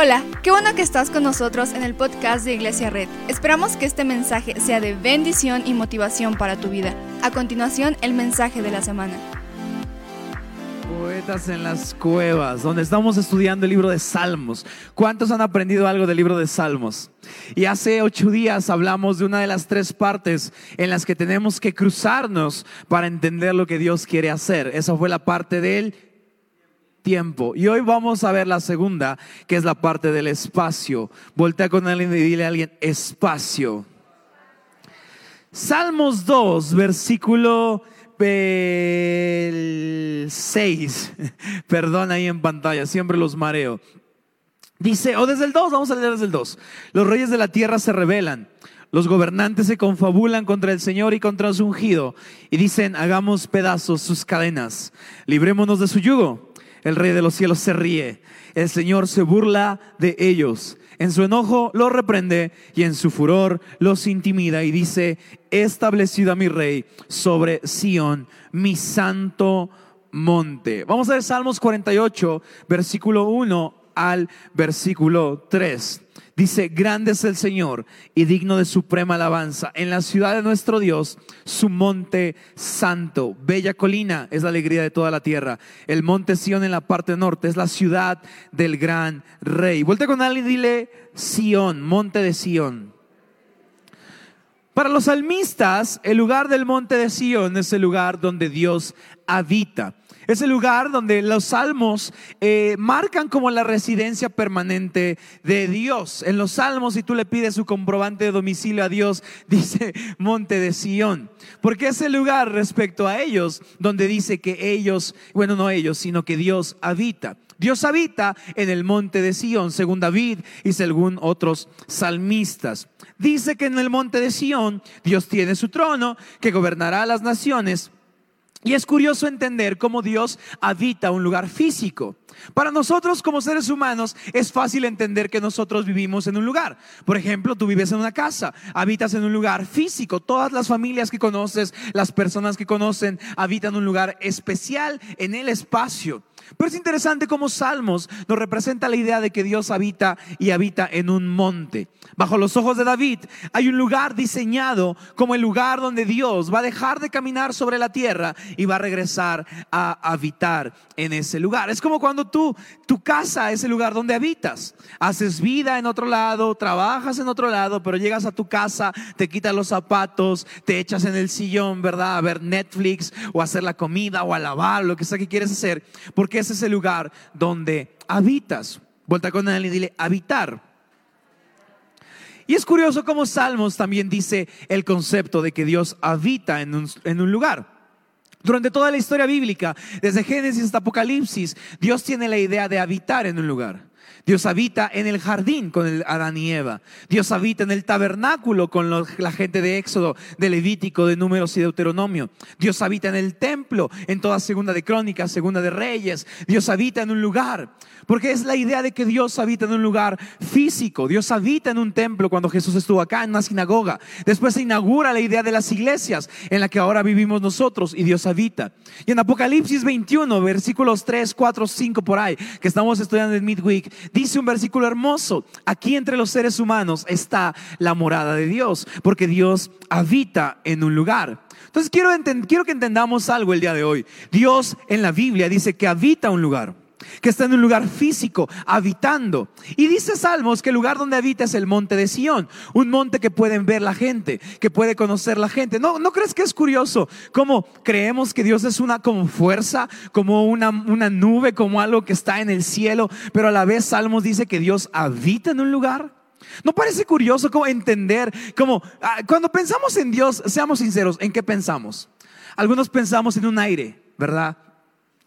Hola, qué bueno que estás con nosotros en el podcast de Iglesia Red. Esperamos que este mensaje sea de bendición y motivación para tu vida. A continuación, el mensaje de la semana. Poetas en las cuevas, donde estamos estudiando el libro de Salmos. ¿Cuántos han aprendido algo del libro de Salmos? Y hace ocho días hablamos de una de las tres partes en las que tenemos que cruzarnos para entender lo que Dios quiere hacer. Esa fue la parte del Y hoy vamos a ver la segunda, que es la parte del espacio. Voltea con alguien y dile a alguien, espacio. Salmos 2, versículo 6. Perdón ahí en pantalla, siempre los mareo. Dice, o desde el 2, vamos a leer desde el 2. Los reyes de la tierra se rebelan. Los gobernantes se confabulan contra el Señor y contra su ungido y dicen, hagamos pedazos sus cadenas, librémonos de su yugo. El rey de los cielos se ríe. El Señor se burla de ellos. En su enojo los reprende y en su furor los intimida y dice, he establecido a mi rey sobre Sión, mi santo monte. Vamos a ver Salmos 48, versículo 1 al versículo 3. Dice, grande es el Señor y digno de suprema alabanza. En la ciudad de nuestro Dios, su monte santo, bella colina, es la alegría de toda la tierra. El monte Sión en la parte norte es la ciudad del gran rey. Vuelta con alguien y dile, Sión, monte de Sión. Para los salmistas, el lugar del monte de Sión es el lugar donde Dios habita. Es el lugar donde los salmos eh, marcan como la residencia permanente de Dios. En los salmos, si tú le pides su comprobante de domicilio a Dios, dice monte de Sión. Porque es el lugar respecto a ellos donde dice que ellos, bueno, no ellos, sino que Dios habita. Dios habita en el monte de Sión, según David y según otros salmistas. Dice que en el monte de Sión Dios tiene su trono, que gobernará a las naciones y es curioso entender cómo Dios habita un lugar físico. Para nosotros como seres humanos es fácil entender que nosotros vivimos en un lugar. Por ejemplo, tú vives en una casa, habitas en un lugar físico. Todas las familias que conoces, las personas que conocen, habitan un lugar especial en el espacio. Pero es interesante cómo Salmos nos representa la idea de que Dios habita y habita en un monte. Bajo los ojos de David hay un lugar diseñado como el lugar donde Dios va a dejar de caminar sobre la tierra y va a regresar a habitar en ese lugar. Es como cuando tú, tu casa es el lugar donde habitas. Haces vida en otro lado, trabajas en otro lado, pero llegas a tu casa, te quitas los zapatos, te echas en el sillón, ¿verdad? A ver Netflix o hacer la comida o a lavar, lo que sea que quieres hacer. Porque ese es el lugar donde habitas. Vuelta con él y dile, habitar. Y es curioso cómo Salmos también dice el concepto de que Dios habita en un, en un lugar. Durante toda la historia bíblica, desde Génesis hasta Apocalipsis, Dios tiene la idea de habitar en un lugar. Dios habita en el jardín con el Adán y Eva. Dios habita en el tabernáculo con la gente de Éxodo, de Levítico, de Números y Deuteronomio. Dios habita en el templo, en toda segunda de Crónicas, segunda de Reyes. Dios habita en un lugar. Porque es la idea de que Dios habita en un lugar físico. Dios habita en un templo cuando Jesús estuvo acá, en una sinagoga. Después se inaugura la idea de las iglesias en la que ahora vivimos nosotros y Dios habita. Y en Apocalipsis 21, versículos 3, 4, 5 por ahí, que estamos estudiando en Midweek, dice un versículo hermoso. Aquí entre los seres humanos está la morada de Dios, porque Dios habita en un lugar. Entonces quiero, quiero que entendamos algo el día de hoy. Dios en la Biblia dice que habita un lugar que está en un lugar físico, habitando. Y dice Salmos que el lugar donde habita es el monte de Sión, un monte que pueden ver la gente, que puede conocer la gente. ¿No, no crees que es curioso cómo creemos que Dios es una como fuerza, como una, una nube, como algo que está en el cielo, pero a la vez Salmos dice que Dios habita en un lugar? ¿No parece curioso cómo entender, cómo ah, cuando pensamos en Dios, seamos sinceros, ¿en qué pensamos? Algunos pensamos en un aire, ¿verdad?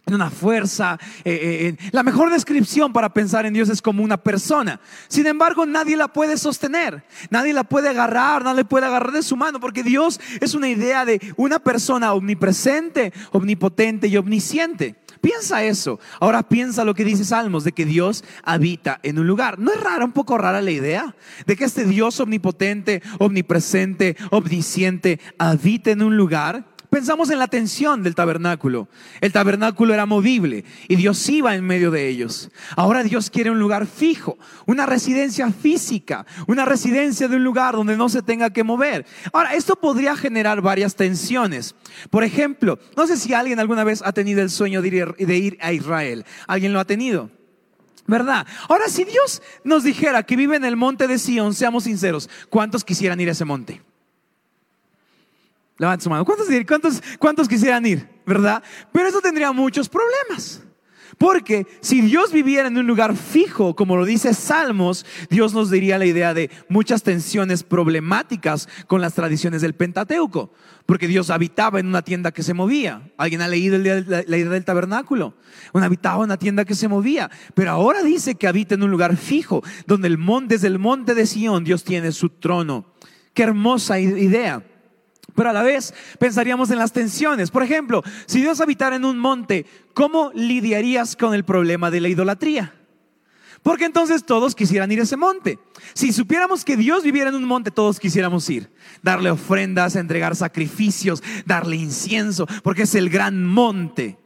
Una fuerza. Eh, eh, la mejor descripción para pensar en Dios es como una persona. Sin embargo, nadie la puede sostener, nadie la puede agarrar, nadie puede agarrar de su mano, porque Dios es una idea de una persona omnipresente, omnipotente y omnisciente. Piensa eso. Ahora piensa lo que dice Salmos, de que Dios habita en un lugar. ¿No es rara, un poco rara la idea? De que este Dios omnipotente, omnipresente, omnisciente, habita en un lugar. Pensamos en la tensión del tabernáculo. El tabernáculo era movible y Dios iba en medio de ellos. Ahora Dios quiere un lugar fijo, una residencia física, una residencia de un lugar donde no se tenga que mover. Ahora, esto podría generar varias tensiones. Por ejemplo, no sé si alguien alguna vez ha tenido el sueño de ir, a Israel. ¿Alguien lo ha tenido? ¿Verdad? Ahora, si Dios nos dijera que vive en el monte de Sion, seamos sinceros, ¿cuántos quisieran ir a ese monte? Levanta su mano. ¿Cuántos, cuántos, ¿Cuántos quisieran ir? ¿Verdad? Pero eso tendría muchos problemas. Porque si Dios viviera en un lugar fijo, como lo dice Salmos, Dios nos diría la idea de muchas tensiones problemáticas con las tradiciones del Pentateuco. Porque Dios habitaba en una tienda que se movía. ¿Alguien ha leído la, idea del tabernáculo? Un habitaba en una tienda que se movía. Pero ahora dice que habita en un lugar fijo, donde el monte, desde el monte de Sión, Dios tiene su trono. Qué hermosa idea. Pero a la vez pensaríamos en las tensiones. Por ejemplo, si Dios habitara en un monte, ¿cómo lidiarías con el problema de la idolatría? Porque entonces todos quisieran ir a ese monte. Si supiéramos que Dios viviera en un monte, todos quisiéramos ir. Darle ofrendas, entregar sacrificios, darle incienso, porque es el gran monte.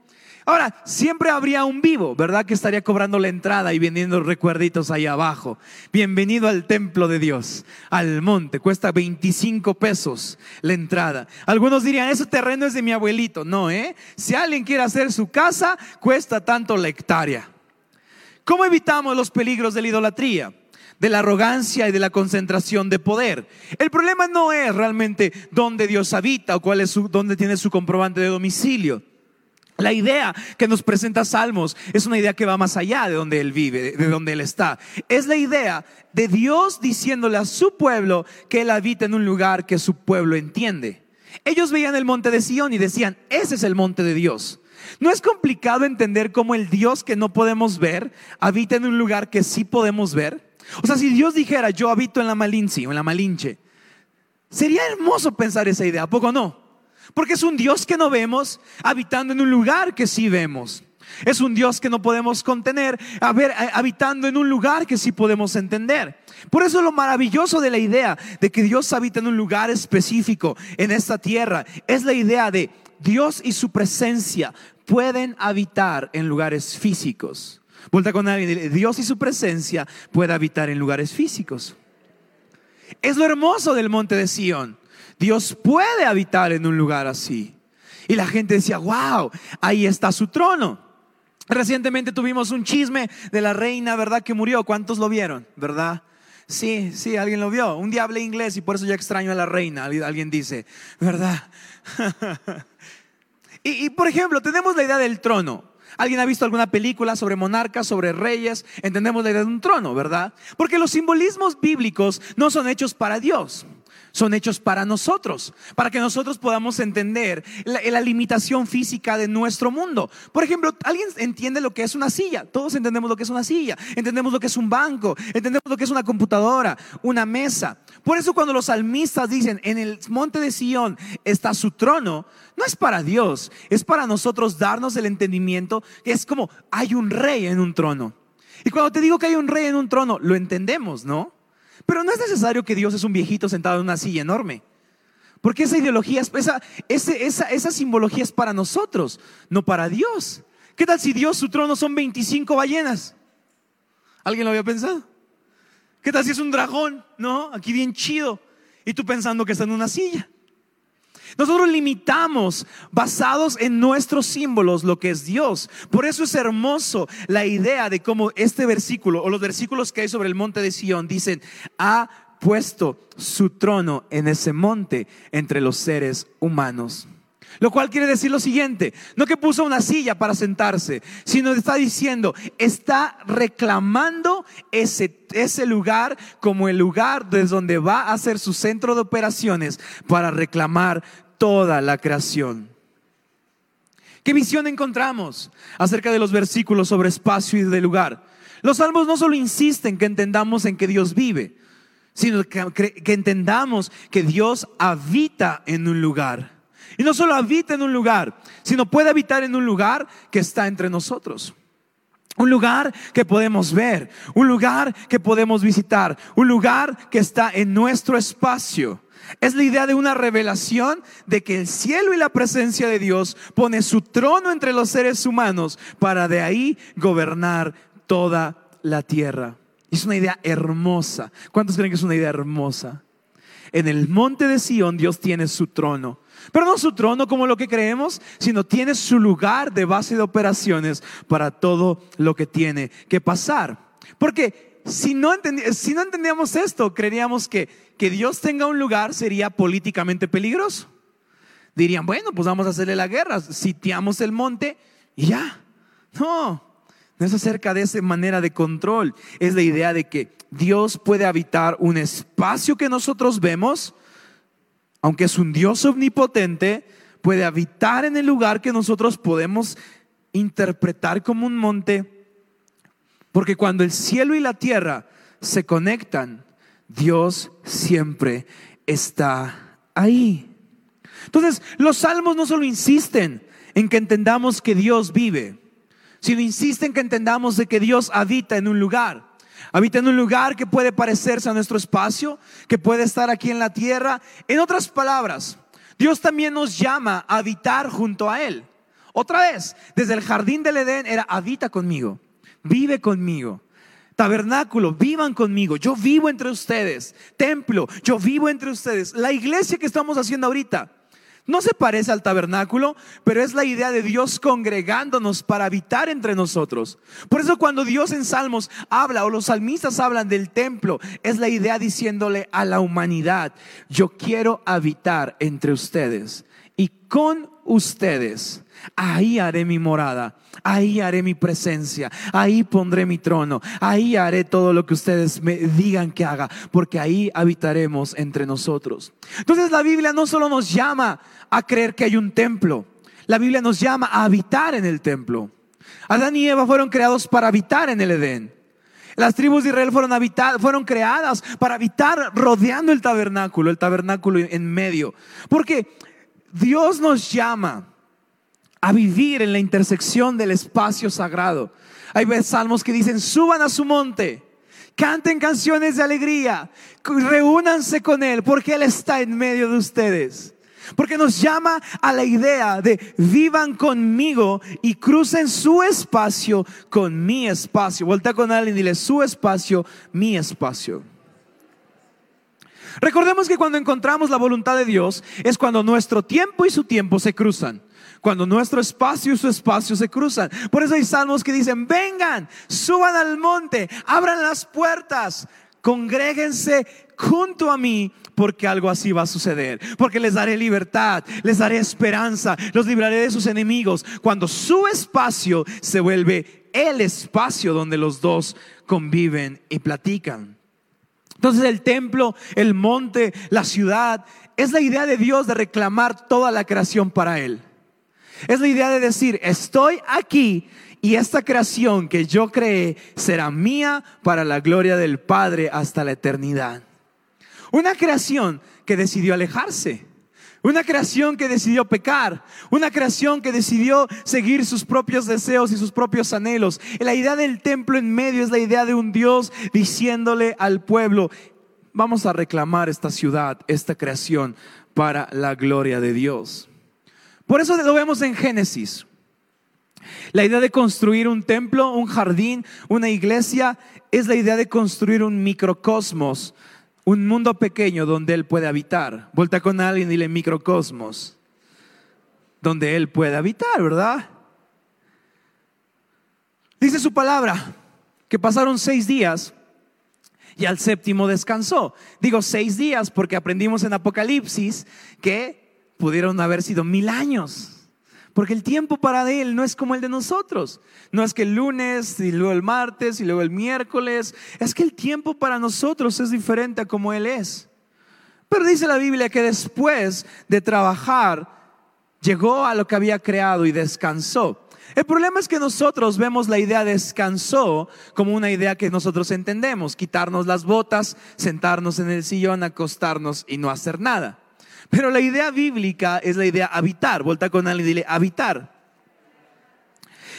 Ahora, siempre habría un vivo, ¿verdad? Que estaría cobrando la entrada y vendiendo recuerditos ahí abajo. Bienvenido al templo de Dios, al monte. Cuesta 25 pesos la entrada. Algunos dirían, ese terreno es de mi abuelito. No, ¿eh? Si alguien quiere hacer su casa, cuesta tanto la hectárea. ¿Cómo evitamos los peligros de la idolatría? de la arrogancia y de la concentración de poder. El problema no es realmente dónde Dios habita o cuál es su, dónde tiene su comprobante de domicilio. La idea que nos presenta Salmos es una idea que va más allá de donde Él vive, de donde Él está. Es la idea de Dios diciéndole a su pueblo que Él habita en un lugar que su pueblo entiende. Ellos veían el monte de Sión y decían, ese es el monte de Dios. No es complicado entender cómo el Dios que no podemos ver habita en un lugar que sí podemos ver. O sea, si Dios dijera, yo habito en la Malinci o en la Malinche, sería hermoso pensar esa idea, ¿a poco no? Porque es un Dios que no vemos habitando en un lugar que sí vemos. Es un Dios que no podemos contener, habitando en un lugar que sí podemos entender. Por eso lo maravilloso de la idea de que Dios habita en un lugar específico en esta tierra es la idea de Dios y su presencia pueden habitar en lugares físicos. Vuelta con alguien, Dios y su presencia puede habitar en lugares físicos. Es lo hermoso del monte de Sión. Dios puede habitar en un lugar así. Y la gente decía, wow, ahí está su trono. Recientemente tuvimos un chisme de la reina, ¿verdad? Que murió. ¿Cuántos lo vieron? ¿Verdad? Sí, sí, alguien lo vio. Un día hablé inglés y por eso ya extraño a la reina. Alguien dice, ¿verdad? y, y por ejemplo, tenemos la idea del trono. ¿Alguien ha visto alguna película sobre monarcas, sobre reyes? Entendemos la idea de un trono, ¿verdad? Porque los simbolismos bíblicos no son hechos para Dios son hechos para nosotros, para que nosotros podamos entender la, limitación física de nuestro mundo. Por ejemplo, ¿alguien entiende lo que es una silla? Todos entendemos lo que es una silla, entendemos lo que es un banco, entendemos lo que es una computadora, una mesa. Por eso cuando los salmistas dicen, en el monte de Sión está su trono, no es para Dios, es para nosotros darnos el entendimiento que es como hay un rey en un trono. Y cuando te digo que hay un rey en un trono, lo entendemos, ¿no? Pero no es necesario que Dios es un viejito sentado en una silla enorme. Porque esa ideología, esa, esa, esa simbología es para nosotros, no para Dios. ¿Qué tal si Dios, su trono son 25 ballenas? ¿Alguien lo había pensado? ¿Qué tal si es un dragón? No, aquí bien chido. Y tú pensando que está en una silla. Nosotros limitamos basados en nuestros símbolos lo que es Dios. Por eso es hermoso la idea de cómo este versículo o los versículos que hay sobre el monte de Sión dicen, ha puesto su trono en ese monte entre los seres humanos. Lo cual quiere decir lo siguiente, no que puso una silla para sentarse, sino está diciendo, está reclamando ese, ese lugar como el lugar desde donde va a ser su centro de operaciones para reclamar toda la creación. ¿Qué visión encontramos acerca de los versículos sobre espacio y de lugar? Los salmos no solo insisten que entendamos en que Dios vive, sino que, que, entendamos que Dios habita en un lugar. Y no solo habita en un lugar, sino puede habitar en un lugar que está entre nosotros. Un lugar que podemos ver, un lugar que podemos visitar, un lugar que está en nuestro espacio. Es la idea de una revelación de que el cielo y la presencia de Dios pone su trono entre los seres humanos para de ahí gobernar toda la tierra. Es una idea hermosa. ¿Cuántos creen que es una idea hermosa? En el monte de Sión Dios tiene su trono. Pero no su trono como lo que creemos, sino tiene su lugar de base de operaciones para todo lo que tiene que pasar. Porque si no, si no entendíamos esto, creeríamos que que Dios tenga un lugar sería políticamente peligroso. Dirían, bueno, pues vamos a hacerle la guerra, sitiamos el monte y ya. No, no es acerca de esa manera de control. Es la idea de que Dios puede habitar un espacio que nosotros vemos, aunque es un Dios omnipotente, puede habitar en el lugar que nosotros podemos interpretar como un monte. Porque cuando el cielo y la tierra se conectan, Dios siempre está ahí. Entonces, los salmos no solo insisten en que entendamos que Dios vive, sino insisten que entendamos de que Dios habita en un lugar. Habita en un lugar que puede parecerse a nuestro espacio, que puede estar aquí en la tierra. En otras palabras, Dios también nos llama a habitar junto a Él. Otra vez, desde el jardín del Edén era habita conmigo, vive conmigo. Tabernáculo, vivan conmigo, yo vivo entre ustedes. Templo, yo vivo entre ustedes. La iglesia que estamos haciendo ahorita no se parece al tabernáculo, pero es la idea de Dios congregándonos para habitar entre nosotros. Por eso cuando Dios en Salmos habla o los salmistas hablan del templo, es la idea diciéndole a la humanidad, yo quiero habitar entre ustedes y con ustedes. Ahí haré mi morada, ahí haré mi presencia, ahí pondré mi trono, ahí haré todo lo que ustedes me digan que haga, porque ahí habitaremos entre nosotros. Entonces la Biblia no solo nos llama a creer que hay un templo, la Biblia nos llama a habitar en el templo. Adán y Eva fueron creados para habitar en el Edén. Las tribus de Israel fueron, habitadas, fueron creadas para habitar rodeando el tabernáculo, el tabernáculo en medio. Porque Dios nos llama a vivir en la intersección del espacio sagrado. Hay salmos que dicen, suban a su monte, canten canciones de alegría, reúnanse con Él, porque Él está en medio de ustedes. Porque nos llama a la idea de vivan conmigo y crucen su espacio con mi espacio. Voltea con alguien y dile su espacio, mi espacio. Recordemos que cuando encontramos la voluntad de Dios es cuando nuestro tiempo y su tiempo se cruzan. Cuando nuestro espacio y su espacio se cruzan. Por eso hay salmos que dicen, vengan, suban al monte, abran las puertas, congréguense junto a mí porque algo así va a suceder. Porque les daré libertad, les daré esperanza, los libraré de sus enemigos. Cuando su espacio se vuelve el espacio donde los dos conviven y platican. Entonces el templo, el monte, la ciudad, es la idea de Dios de reclamar toda la creación para Él. Es la idea de decir, estoy aquí y esta creación que yo creé será mía para la gloria del Padre hasta la eternidad. Una creación que decidió alejarse. Una creación que decidió pecar, una creación que decidió seguir sus propios deseos y sus propios anhelos. La idea del templo en medio es la idea de un Dios diciéndole al pueblo, vamos a reclamar esta ciudad, esta creación para la gloria de Dios. Por eso lo vemos en Génesis. La idea de construir un templo, un jardín, una iglesia, es la idea de construir un microcosmos un mundo pequeño donde Él puede habitar. Vuelta con alguien y dile microcosmos, donde Él puede habitar, ¿verdad? Dice su palabra que pasaron seis días y al séptimo descansó. Digo seis días porque aprendimos en Apocalipsis que pudieron haber sido mil años. Porque el tiempo para Él no es como el de nosotros. No es que el lunes y luego el martes y luego el miércoles. Es que el tiempo para nosotros es diferente a como Él es. Pero dice la Biblia que después de trabajar, llegó a lo que había creado y descansó. El problema es que nosotros vemos la idea descansó como una idea que nosotros entendemos. Quitarnos las botas, sentarnos en el sillón, acostarnos y no hacer nada. Pero la idea bíblica es la idea habitar. Vuelta con alguien y dile habitar.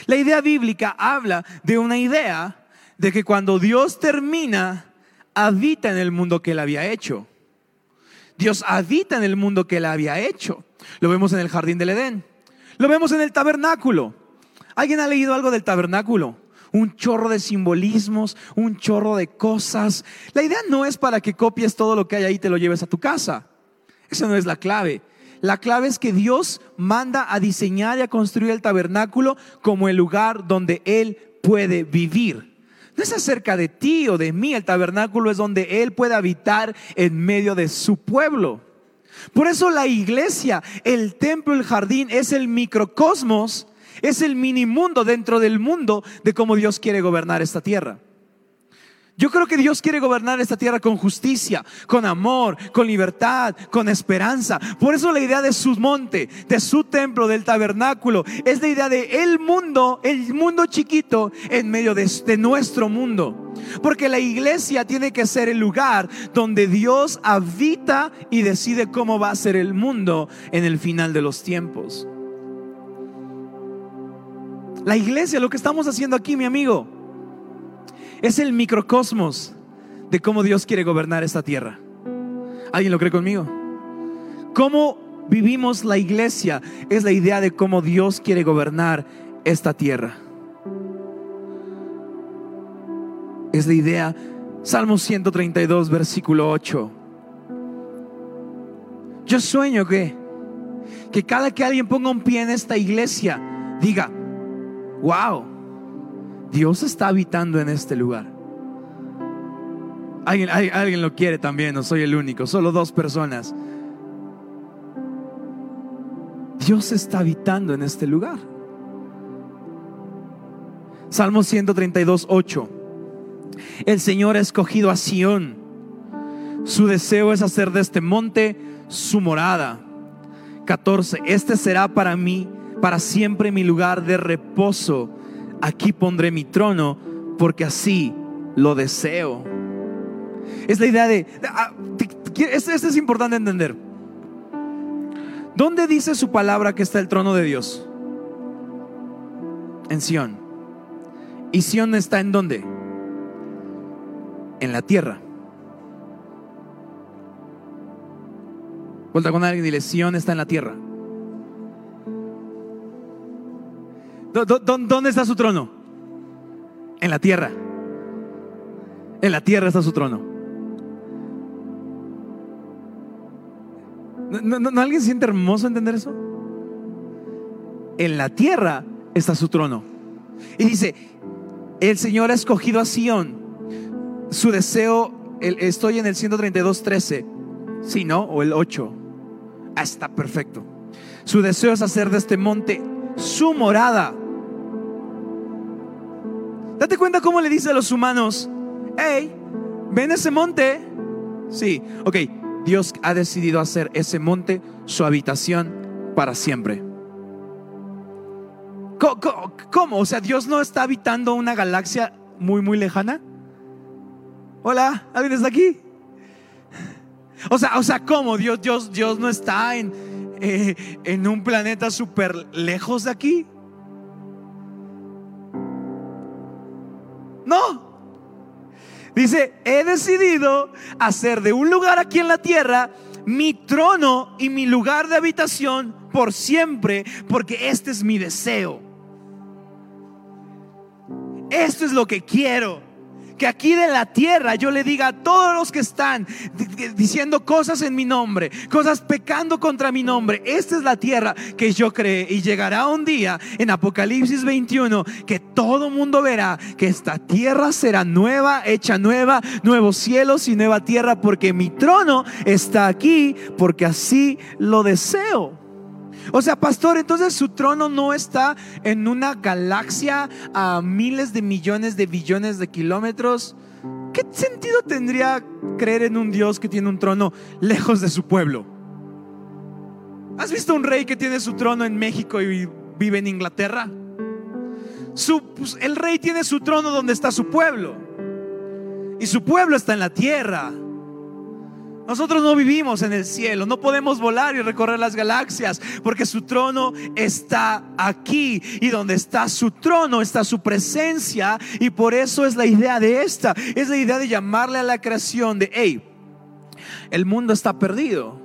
La idea bíblica habla de una idea de que cuando Dios termina, habita en el mundo que él había hecho. Dios habita en el mundo que Él había hecho. Lo vemos en el jardín del Edén. Lo vemos en el tabernáculo. ¿Alguien ha leído algo del tabernáculo? Un chorro de simbolismos, un chorro de cosas. La idea no es para que copies todo lo que hay ahí y te lo lleves a tu casa. Esa no es la clave. La clave es que Dios manda a diseñar y a construir el tabernáculo como el lugar donde Él puede vivir. No es acerca de ti o de mí, el tabernáculo es donde Él puede habitar en medio de su pueblo. Por eso la iglesia, el templo, el jardín es el microcosmos, es el mini mundo dentro del mundo de cómo Dios quiere gobernar esta tierra. Yo creo que Dios quiere gobernar esta tierra con justicia, con amor, con libertad, con esperanza. Por eso la idea de su monte, de su templo, del tabernáculo, es la idea de el mundo, el mundo chiquito en medio de, de nuestro mundo. Porque la iglesia tiene que ser el lugar donde Dios habita y decide cómo va a ser el mundo en el final de los tiempos. La iglesia, lo que estamos haciendo aquí, mi amigo, es el microcosmos de cómo Dios quiere gobernar esta tierra. ¿Alguien lo cree conmigo? ¿Cómo vivimos la iglesia? Es la idea de cómo Dios quiere gobernar esta tierra. Es la idea, Salmo 132, versículo 8. Yo sueño que, que cada que alguien ponga un pie en esta iglesia, diga, wow Dios está habitando en este lugar. Alguien, alguien lo quiere también, no soy el único, solo dos personas. Dios está habitando en este lugar. Salmo 132, 8. El Señor ha escogido a Sión. Su deseo es hacer de este monte su morada. 14. Este será para mí, para siempre mi lugar de reposo aquí pondré mi trono porque así lo deseo. Es la idea de, ah, esto es importante entender. ¿Dónde dice su palabra que está el trono de Dios? En Sión. ¿Y Sión está en dónde? En la tierra. Vuelta con alguien y dile, Sión está en la tierra. ¿Dónde está su trono? En la tierra. En la tierra está su trono. ¿No, alguien siente hermoso entender eso? En la tierra está su trono. Y dice, el Señor ha escogido a Sión. Su deseo, estoy en el 132.13. Sí, ¿no? O el 8. Ah, está perfecto. Su deseo es hacer de este monte su morada Date cuenta cómo le dice a los humanos, hey, ven ese monte. Sí, ok, Dios ha decidido hacer ese monte su habitación para siempre. ¿Cómo? O sea, Dios no está habitando una galaxia muy, muy lejana. Hola, ¿alguien está aquí? O sea, o sea, ¿cómo? Dios, Dios, Dios no está en, eh, en un planeta súper lejos de aquí. No. Dice, he decidido hacer de un lugar aquí en la tierra mi trono y mi lugar de habitación por siempre, porque este es mi deseo. Esto es lo que quiero que aquí de la tierra yo le diga a todos los que están diciendo cosas en mi nombre, cosas pecando contra mi nombre, esta es la tierra que yo creé y llegará un día en Apocalipsis 21 que todo mundo verá que esta tierra será nueva, hecha nueva, nuevos cielos y nueva tierra porque mi trono está aquí porque así lo deseo. O sea, pastor, entonces su trono no está en una galaxia a miles de millones de billones de kilómetros. ¿Qué sentido tendría creer en un Dios que tiene un trono lejos de su pueblo? ¿Has visto un rey que tiene su trono en México y vive en Inglaterra? Pues, el rey tiene su trono donde está su pueblo. Y su pueblo está en la tierra. Nosotros no vivimos en el cielo, no podemos volar y recorrer las galaxias, porque su trono está aquí y donde está su trono está su presencia y por eso es la idea de esta, es la idea de llamarle a la creación de, hey, el mundo está perdido.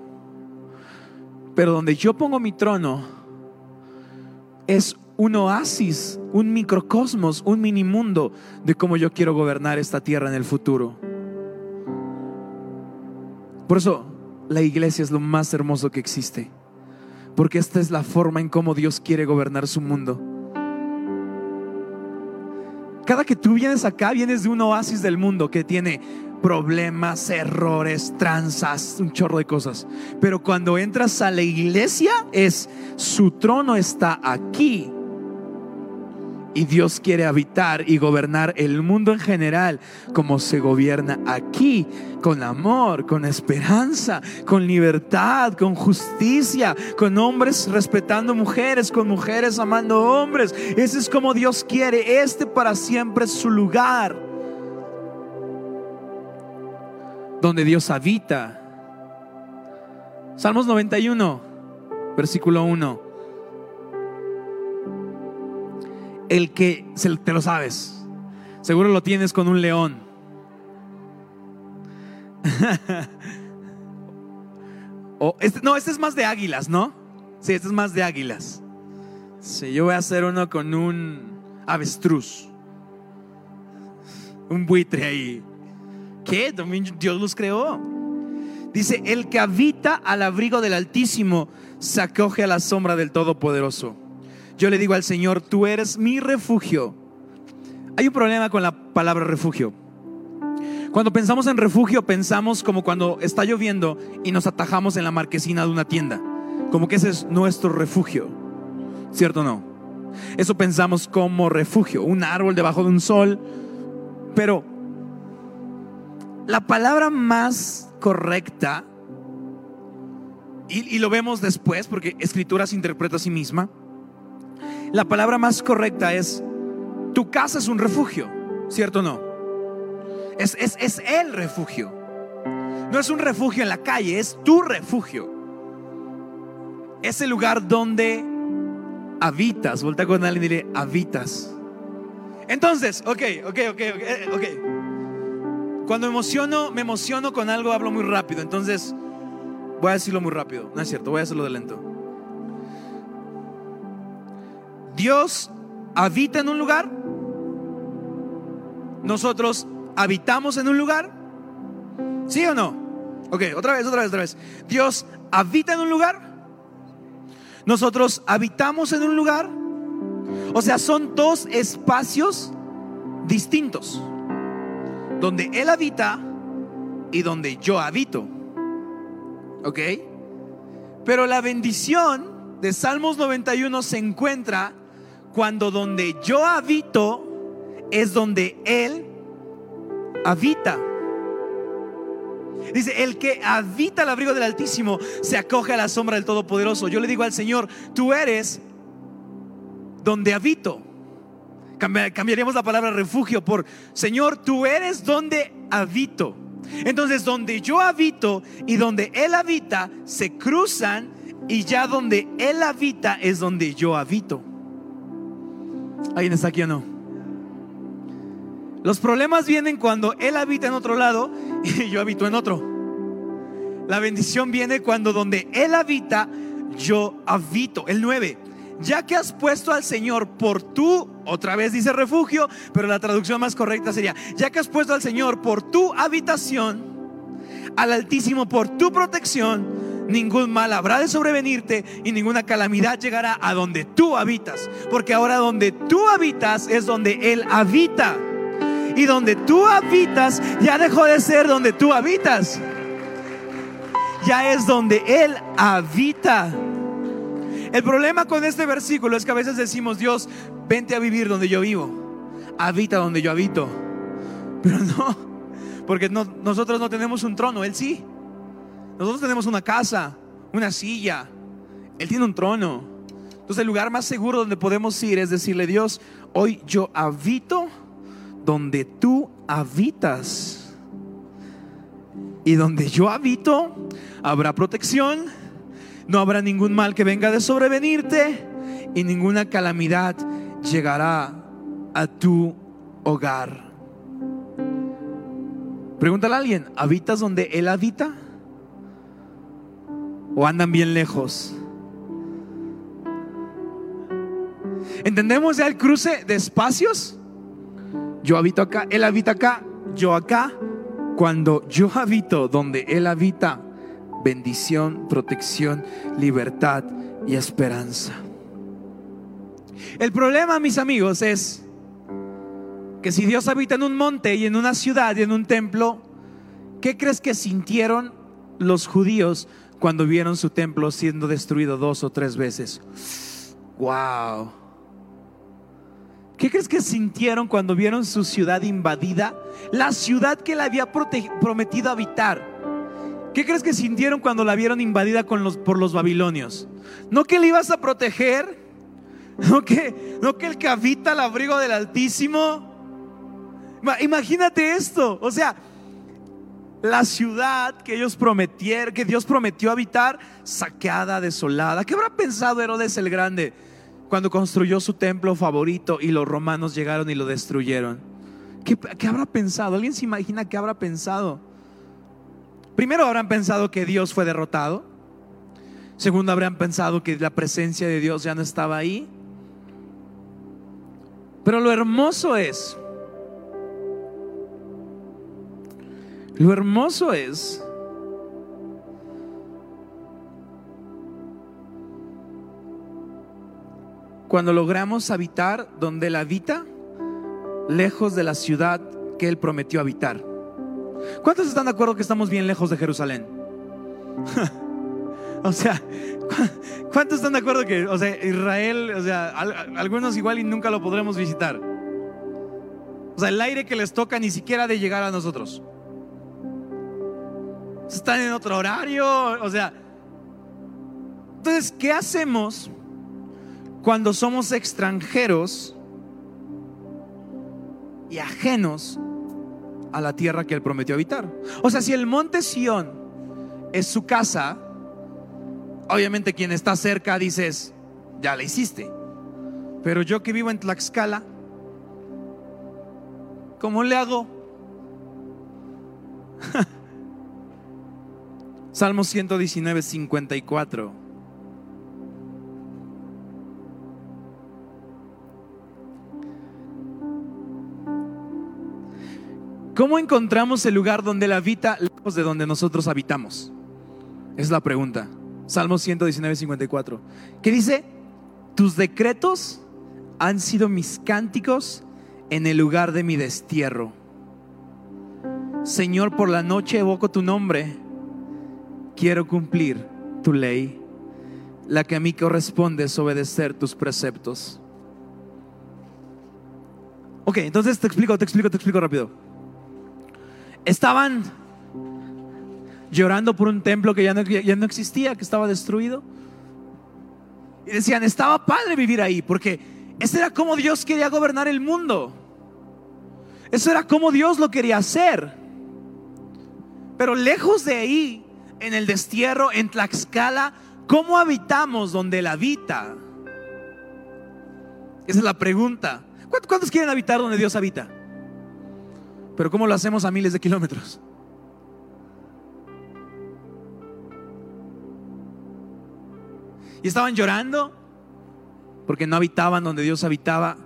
Pero donde yo pongo mi trono es un oasis, un microcosmos, un mini mundo de cómo yo quiero gobernar esta tierra en el futuro. Por eso la iglesia es lo más hermoso que existe. Porque esta es la forma en cómo Dios quiere gobernar su mundo. Cada que tú vienes acá, vienes de un oasis del mundo que tiene problemas, errores, tranzas, un chorro de cosas. Pero cuando entras a la iglesia es su trono está aquí. Y Dios quiere habitar y gobernar el mundo en general como se gobierna aquí, con amor, con esperanza, con libertad, con justicia, con hombres respetando mujeres, con mujeres amando hombres. Ese es como Dios quiere. Este para siempre es su lugar. Donde Dios habita. Salmos 91, versículo 1. El que te lo sabes. Seguro lo tienes con un león. este, no, este es más de águilas, ¿no? Sí, este es más de águilas. Sí, yo voy a hacer uno con un avestruz. Un buitre ahí. ¿Qué? Dios los creó. Dice, el que habita al abrigo del Altísimo se acoge a la sombra del Todopoderoso. Yo le digo al Señor, tú eres mi refugio. Hay un problema con la palabra refugio. Cuando pensamos en refugio, pensamos como cuando está lloviendo y nos atajamos en la marquesina de una tienda. Como que ese es nuestro refugio. ¿Cierto o no? Eso pensamos como refugio, un árbol debajo de un sol. Pero la palabra más correcta, y, y lo vemos después porque Escritura se interpreta a sí misma, la palabra más correcta es, tu casa es un refugio, ¿cierto o no? Es, es, el refugio. No es un refugio en la calle, es tu refugio. Es el lugar donde habitas. Volta con alguien y dile, habitas. Entonces, ok, ok, ok, eh, ok. Cuando emociono, me emociono con algo, hablo muy rápido. Entonces, voy a decirlo muy rápido. No es cierto, voy a hacerlo de lento. Dios habita en un lugar, nosotros habitamos en un lugar, ¿sí o no? Ok, otra vez, otra vez, otra vez. Dios habita en un lugar, nosotros habitamos en un lugar, o sea, son dos espacios distintos, donde Él habita y donde yo habito. ¿Ok? Pero la bendición de Salmos 91 se encuentra cuando donde yo habito es donde Él habita. Dice, el que habita el abrigo del Altísimo se acoge a la sombra del Todopoderoso. Yo le digo al Señor, tú eres donde habito. Cambiaríamos la palabra refugio por, Señor, tú eres donde habito. Entonces, donde yo habito y donde Él habita se cruzan y ya donde Él habita es donde yo habito. ¿Alguien está aquí o no? Los problemas vienen cuando Él habita en otro lado y yo habito en otro. La bendición viene cuando donde Él habita, yo habito. El 9. Ya que has puesto al Señor por tu, otra vez dice refugio, pero la traducción más correcta sería, ya que has puesto al Señor por tu habitación, al Altísimo por tu protección, ningún mal habrá de sobrevenirte y ninguna calamidad llegará a donde tú habitas. Porque ahora donde tú habitas es donde Él habita. Y donde tú habitas ya dejó de ser donde tú habitas. Ya es donde Él habita. El problema con este versículo es que a veces decimos, Dios, vente a vivir donde yo vivo. Habita donde yo habito. Pero no, porque nosotros no tenemos un trono, Él sí. Nosotros tenemos una casa, una silla. Él tiene un trono. Entonces el lugar más seguro donde podemos ir es decirle, Dios, hoy yo habito donde tú habitas. Y donde yo habito, habrá protección, no habrá ningún mal que venga de sobrevenirte y ninguna calamidad llegará a tu hogar. Pregúntale a alguien, ¿habitas donde Él habita? O andan bien lejos. ¿Entendemos ya el cruce de espacios? Yo habito acá, Él habita acá, yo acá. Cuando yo habito donde Él habita, bendición, protección, libertad y esperanza. El problema, mis amigos, es que si Dios habita en un monte y en una ciudad y en un templo, ¿qué crees que sintieron los judíos cuando vieron su templo siendo destruido dos o tres veces? ¡Wow! ¿Qué crees que sintieron cuando vieron su ciudad invadida? La ciudad que le había prometido habitar. ¿Qué crees que sintieron cuando la vieron invadida por los babilonios? ¿No que le ibas a proteger? ¿No que, ¿No que el que habita el abrigo del Altísimo? Imagínate esto. O sea, la ciudad que ellos prometieron, que Dios prometió habitar, saqueada, desolada. ¿Qué habrá pensado Herodes el Grande cuando construyó su templo favorito y los romanos llegaron y lo destruyeron? ¿Qué, qué habrá pensado? ¿Alguien se imagina qué habrá pensado? Primero habrán pensado que Dios fue derrotado. Segundo habrán pensado que la presencia de Dios ya no estaba ahí. Pero lo hermoso es, lo hermoso es cuando logramos habitar donde Él habita, lejos de la ciudad que Él prometió habitar. ¿Cuántos están de acuerdo que estamos bien lejos de Jerusalén? o sea, ¿cuántos están de acuerdo que, o sea, Israel, o sea, algunos igual y nunca lo podremos visitar? O sea, el aire que les toca ni siquiera de llegar a nosotros. Están en otro horario, o sea. Entonces, ¿qué hacemos cuando somos extranjeros y ajenos a la tierra que Él prometió habitar. O sea, si el monte Sión es su casa, obviamente quien está cerca dices, ya la hiciste. Pero yo que vivo en Tlaxcala, ¿cómo le hago? Salmo 119, 54. ¿Cómo encontramos el lugar donde Él habita lejos de donde nosotros habitamos? Es la pregunta. Salmo 119, 54. ¿Qué dice? Tus decretos han sido mis cánticos en el lugar de mi destierro. Señor, por la noche evoco tu nombre. Quiero cumplir tu ley. La que a mí corresponde es obedecer tus preceptos. Ok, entonces te explico, te explico, te explico rápido estaban llorando por un templo que ya no, ya no existía, que estaba destruido. Y decían, estaba padre vivir ahí, porque ese era como Dios quería gobernar el mundo. Eso era como Dios lo quería hacer. Pero lejos de ahí, en el destierro, en Tlaxcala, ¿cómo habitamos donde Él habita? Esa es la pregunta. ¿Cuántos quieren habitar donde Dios habita? Pero ¿cómo lo hacemos a miles de kilómetros? Y estaban llorando porque no habitaban donde Dios habitaba.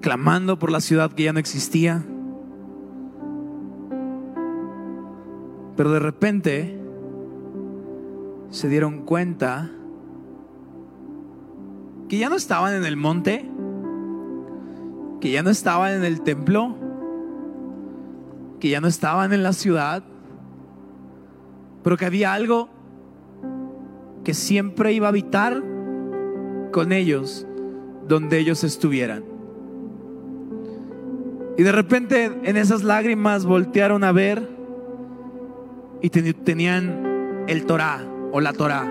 Clamando por la ciudad que ya no existía. Pero de repente se dieron cuenta que ya no estaban en el monte, que ya no estaban en el templo, que ya no estaban en la ciudad, pero que había algo que siempre iba a habitar con ellos donde ellos estuvieran. Y de repente en esas lágrimas voltearon a ver y tenían el Torah o la Torah,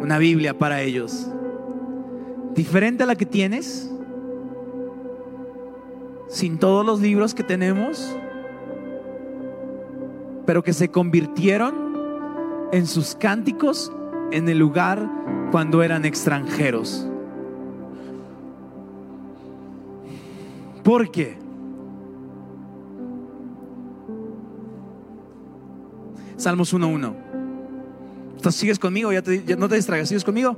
una Biblia para ellos diferente a la que tienes, sin todos los libros que tenemos, pero que se convirtieron en sus cánticos en el lugar cuando eran extranjeros. ¿Por qué? Salmos 1.1. Entonces, ¿sigues conmigo? ¿Ya, te- no te distraigas? ¿Sigues conmigo?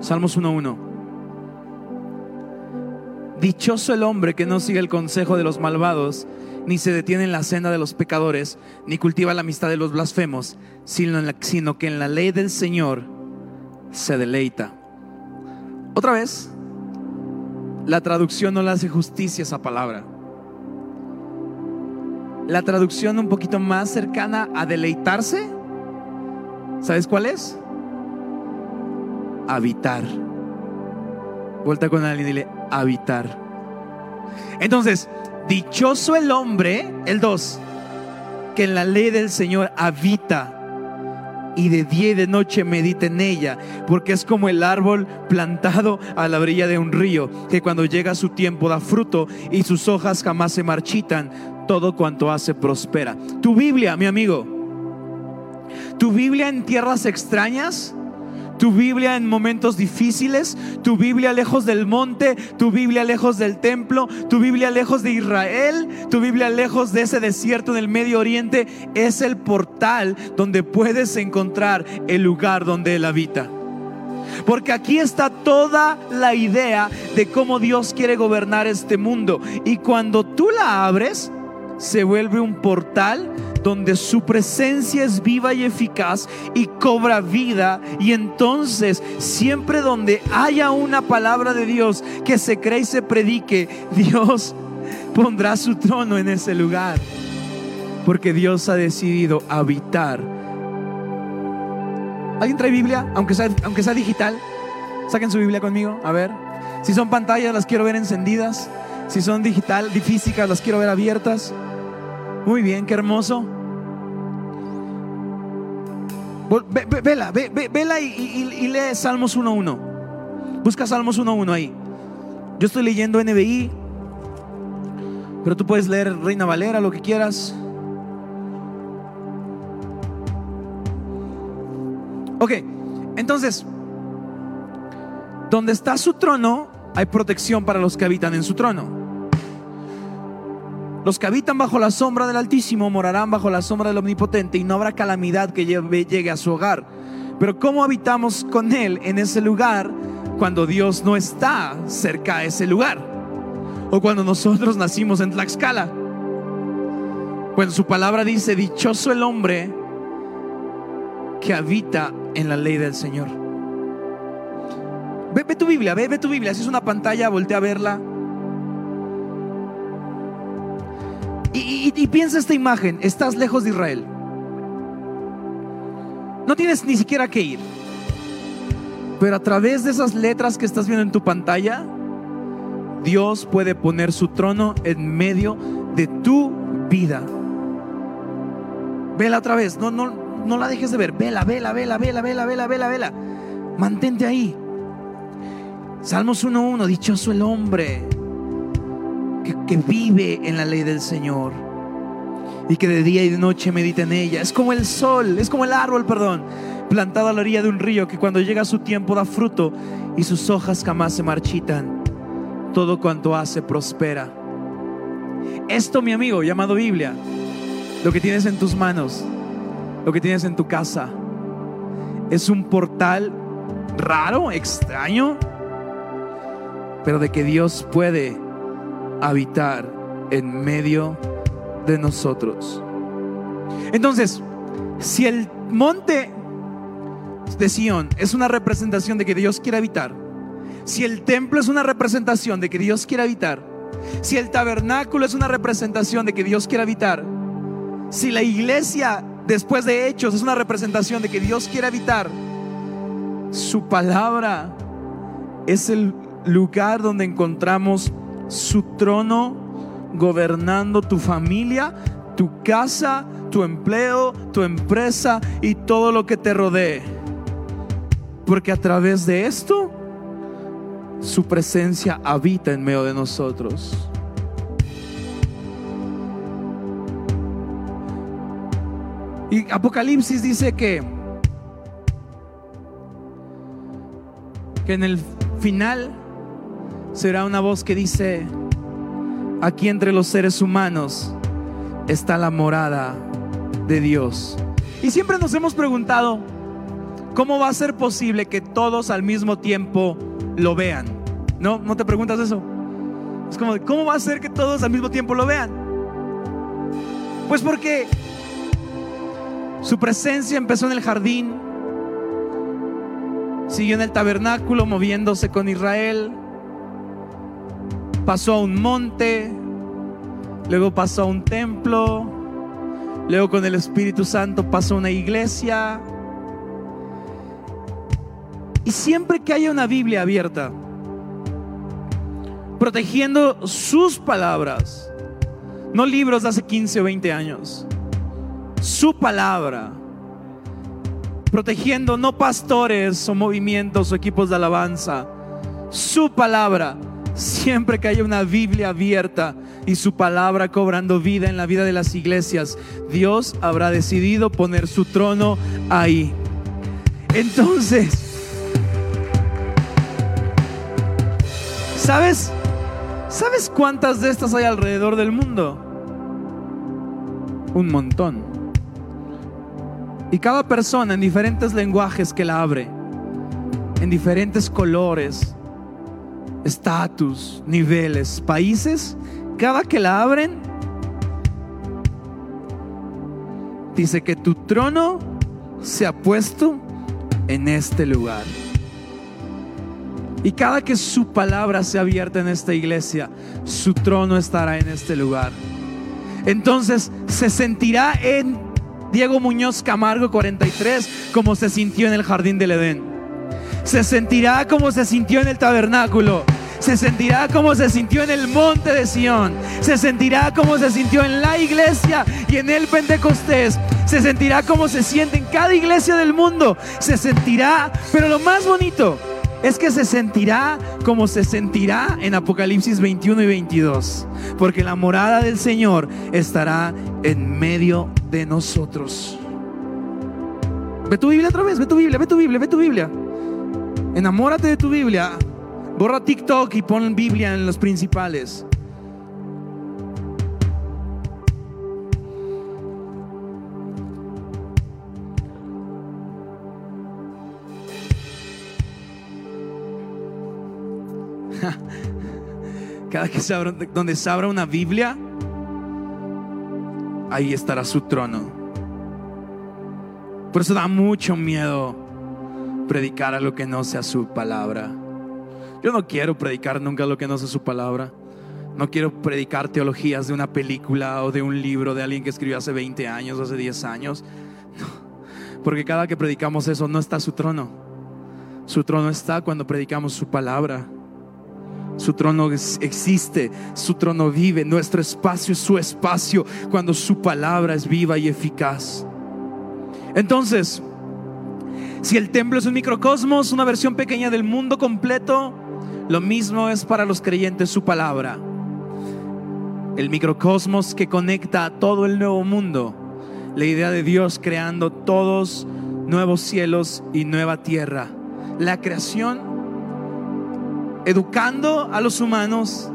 Salmos 1.1. Dichoso el hombre que no sigue el consejo de los malvados, ni se detiene en la senda de los pecadores, ni cultiva la amistad de los blasfemos, sino, sino que en la ley del Señor se deleita. Otra vez, la traducción no le hace justicia a esa palabra. La traducción un poquito más cercana a deleitarse, ¿sabes cuál es? Habitar. Vuelta con alguien y dile, habitar. Entonces, dichoso el hombre, el 2, que en la ley del Señor habita y de día y de noche medita en ella, porque es como el árbol plantado a la orilla de un río, que cuando llega su tiempo da fruto y sus hojas jamás se marchitan, todo cuanto hace prospera. Tu Biblia, mi amigo, tu Biblia en tierras extrañas, tu Biblia en momentos difíciles, tu Biblia lejos del monte, tu Biblia lejos del templo, tu Biblia lejos de Israel, tu Biblia lejos de ese desierto en el Medio Oriente, es el portal donde puedes encontrar el lugar donde Él habita. Porque aquí está toda la idea de cómo Dios quiere gobernar este mundo. Y cuando tú la abres, se vuelve un portal donde su presencia es viva y eficaz y cobra vida. Y entonces, siempre donde haya una palabra de Dios que se cree y se predique, Dios pondrá su trono en ese lugar. Porque Dios ha decidido habitar. ¿Alguien trae Biblia? Aunque sea, aunque sea digital. Saquen su Biblia conmigo, a ver. Si son pantallas, las quiero ver encendidas. Si son digital, físicas, las quiero ver abiertas. Muy bien, qué hermoso. Vela, ve- ve- vela y lee Salmos 1.1. Busca Salmos 1.1 ahí. Yo estoy leyendo NBI, pero tú puedes leer Reina Valera, lo que quieras. Ok, entonces, donde está su trono, hay protección para los que habitan en su trono. Los que habitan bajo la sombra del Altísimo morarán bajo la sombra del Omnipotente y no habrá calamidad que llegue a su hogar. Pero ¿cómo habitamos con Él en ese lugar cuando Dios no está cerca a ese lugar? O cuando nosotros nacimos en Tlaxcala. Cuando su palabra dice, dichoso el hombre que habita en la ley del Señor. Ve, ve tu Biblia, ve, ve tu Biblia. Si es una pantalla, voltea a verla. Y, piensa esta imagen, estás lejos de Israel. No tienes ni siquiera que ir. Pero a través de esas letras que estás viendo en tu pantalla, Dios puede poner su trono en medio de tu vida. Vela otra vez, no, no, no la dejes de ver. Vela, vela, vela, vela, vela, vela, vela, vela. Mantente ahí. Salmos 1.1, dichoso el hombre que, vive en la ley del Señor y que de día y de noche medita en ella. Es como el sol, es como el árbol, perdón, plantado a la orilla de un río que cuando llega su tiempo da fruto y sus hojas jamás se marchitan. Todo cuanto hace prospera. Esto, mi amigo, llamado Biblia, lo que tienes en tus manos, lo que tienes en tu casa, es un portal raro, extraño, pero de que Dios puede habitar en medio de nosotros. Entonces, si el monte de Sión es una representación de que Dios quiere habitar, si el templo es una representación de que Dios quiere habitar, si el tabernáculo es una representación de que Dios quiere habitar, si la iglesia después de hechos es una representación de que Dios quiere habitar, su palabra es el lugar donde encontramos su trono gobernando tu familia, tu casa, tu empleo, tu empresa y todo lo que te rodee. Porque a través de esto, su presencia habita en medio de nosotros. Y Apocalipsis dice que que en el final será una voz que dice, aquí entre los seres humanos está la morada de Dios. Y siempre nos hemos preguntado, ¿cómo va a ser posible que todos al mismo tiempo lo vean? ¿No? ¿No te preguntas eso? Es como, ¿cómo va a ser que todos al mismo tiempo lo vean? Pues porque su presencia empezó en el jardín, siguió en el tabernáculo moviéndose con Israel, pasó a un monte, luego pasó a un templo, luego con el Espíritu Santo pasó a una iglesia. Y siempre que haya una Biblia abierta, protegiendo sus palabras, no libros de hace 15 o 20 años, su palabra, protegiendo no pastores o movimientos o equipos de alabanza, su palabra, siempre que haya una Biblia abierta y su palabra cobrando vida en la vida de las iglesias, Dios habrá decidido poner su trono ahí. Entonces, ¿sabes? ¿Sabes cuántas de estas hay alrededor del mundo? Un montón. Y cada persona en diferentes lenguajes que la abre, en diferentes colores, estatus, niveles, países, cada que la abren, dice que tu trono se ha puesto en este lugar. Y cada que su palabra se abierta en esta iglesia, su trono estará en este lugar. Entonces se sentirá en Diego Muñoz Camargo 43 como se sintió en el jardín del Edén. Se sentirá como se sintió en el tabernáculo. Se sentirá como se sintió en el monte de Sión. Se sentirá como se sintió en la iglesia y en el Pentecostés. Se sentirá como se siente en cada iglesia del mundo. Se sentirá, pero lo más bonito es que se sentirá como se sentirá en Apocalipsis 21 y 22, porque la morada del Señor estará en medio de nosotros. Ve tu Biblia otra vez, ve tu Biblia, ve tu Biblia, ve tu Biblia. Enamórate de tu Biblia. Borra TikTok y pon Biblia en los principales. Cada que se abra, donde se abra una Biblia, ahí estará su trono. Por eso da mucho miedo predicar a lo que no sea su palabra. Yo no quiero predicar nunca lo que no sea su palabra. No quiero predicar teologías de una película o de un libro de alguien que escribió hace 20 años, hace 10 años. Porque cada que predicamos eso no está su trono. Su trono está cuando predicamos su palabra. Su trono existe, su trono vive, nuestro espacio es su espacio cuando su palabra es viva y eficaz. Entonces, si el templo es un microcosmos, una versión pequeña del mundo completo, lo mismo es para los creyentes su palabra. El microcosmos que conecta a todo el nuevo mundo. La idea de Dios creando todos nuevos cielos y nueva tierra. La creación educando a los humanos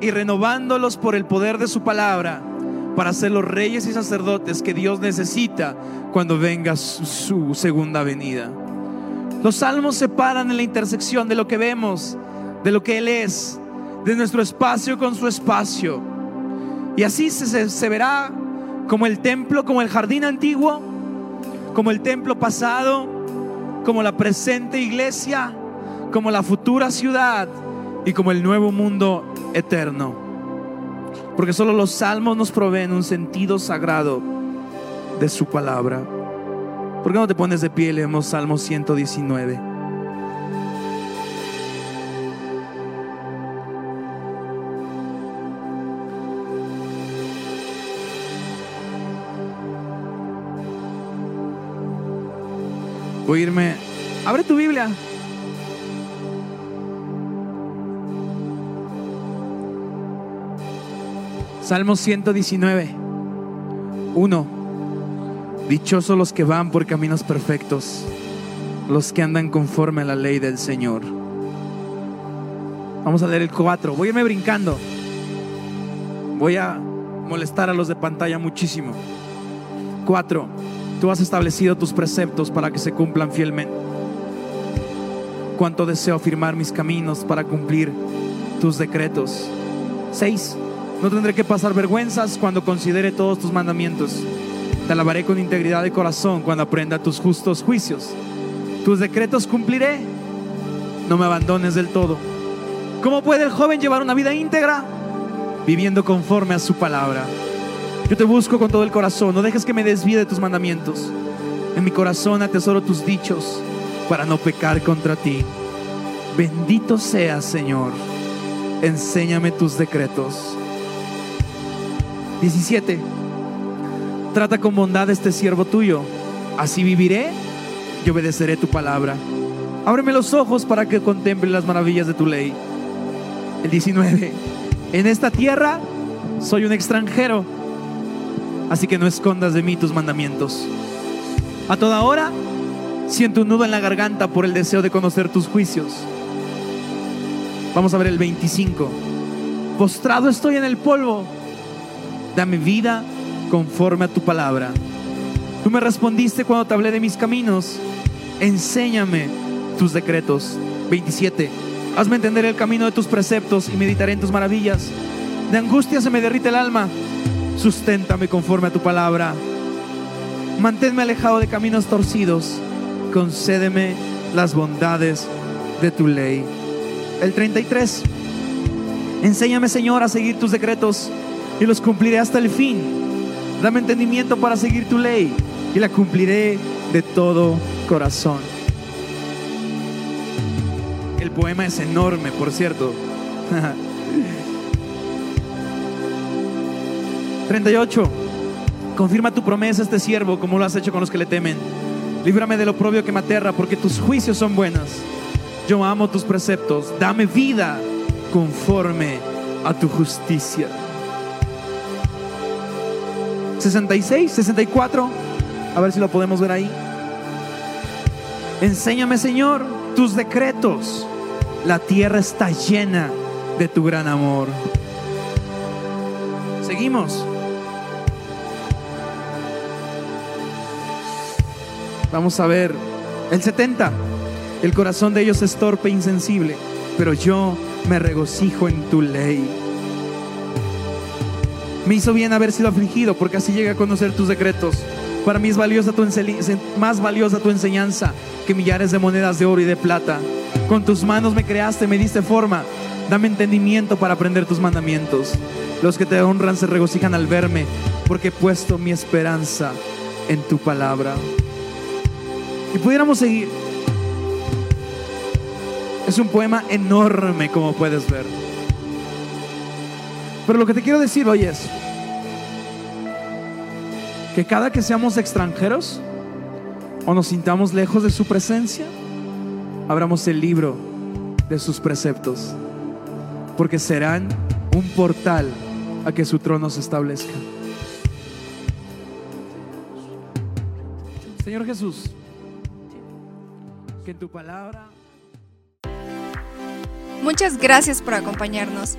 y renovándolos por el poder de su palabra para ser los reyes y sacerdotes que Dios necesita cuando venga su, segunda venida. Los salmos se paran en la intersección de lo que vemos, de lo que Él es, de nuestro espacio con su espacio. Y así se, verá como el templo, como el jardín antiguo, como el templo pasado, como la presente iglesia como la futura ciudad y como el nuevo mundo eterno. Porque solo los salmos nos proveen un sentido sagrado de su palabra. ¿Por qué no te pones de pie leemos Salmo 119? Voy a irme. Abre tu Biblia. Salmo 119, 1. Dichosos los que van por caminos perfectos, los que andan conforme a la ley del Señor. Vamos a leer el 4. Voy a irme brincando. Voy a molestar a los de pantalla muchísimo. Cuatro, tú has establecido tus preceptos para que se cumplan fielmente. Cuánto deseo afirmar mis caminos para cumplir tus decretos. Seis, no tendré que pasar vergüenzas cuando considere todos tus mandamientos. Te alabaré con integridad de corazón cuando aprenda tus justos juicios. Tus decretos cumpliré. No me abandones del todo. ¿Cómo puede el joven llevar una vida íntegra? Viviendo conforme a su palabra. Yo te busco con todo el corazón. No dejes que me desvíe de tus mandamientos. En mi corazón atesoro tus dichos para no pecar contra ti. Bendito seas, Señor. Enséñame tus decretos. 17. Trata con bondad este siervo tuyo. Así viviré y obedeceré tu palabra. Ábreme los ojos para que contemple las maravillas de tu ley. El 19. En esta tierra soy un extranjero, así que no escondas de mí tus mandamientos. A toda hora siento un nudo en la garganta por el deseo de conocer tus juicios. Vamos a ver el 25. Postrado estoy en el polvo. Dame vida conforme a tu palabra. Tú me respondiste cuando te hablé de mis caminos. Enséñame tus decretos. 27. Hazme entender el camino de tus preceptos y meditaré en tus maravillas. De angustia se me derrite el alma. Susténtame conforme a tu palabra. Manténme alejado de caminos torcidos. Concédeme las bondades de tu ley. El 33. Enséñame, Señor, a seguir tus decretos y los cumpliré hasta el fin. Dame entendimiento para seguir tu ley y la cumpliré de todo corazón. El poema es enorme, por cierto. 38. Confirma tu promesa a este siervo como lo has hecho con los que le temen. Líbrame del oprobio que me aterra, porque tus juicios son buenos. Yo amo tus preceptos. Dame vida conforme a tu justicia. 66, 64. A ver si lo podemos ver ahí. Enséñame, Señor, tus decretos. La tierra está llena de tu gran amor. Seguimos. Vamos a ver el 70. El corazón de ellos es torpe e insensible, pero yo me regocijo en tu ley. Me hizo bien haber sido afligido porque así llegué a conocer tus decretos. Para mí es valiosa tu más valiosa tu enseñanza que millares de monedas de oro y de plata. Con tus manos me creaste, me diste forma. Dame entendimiento para aprender tus mandamientos. Los que te honran se regocijan al verme porque he puesto mi esperanza en tu palabra. Y pudiéramos seguir. Es un poema enorme como puedes ver. Pero lo que te quiero decir hoy es que cada que seamos extranjeros o nos sintamos lejos de su presencia, abramos el libro de sus preceptos, porque serán un portal a que su trono se establezca. Señor Jesús, que en tu palabra... Muchas gracias por acompañarnos.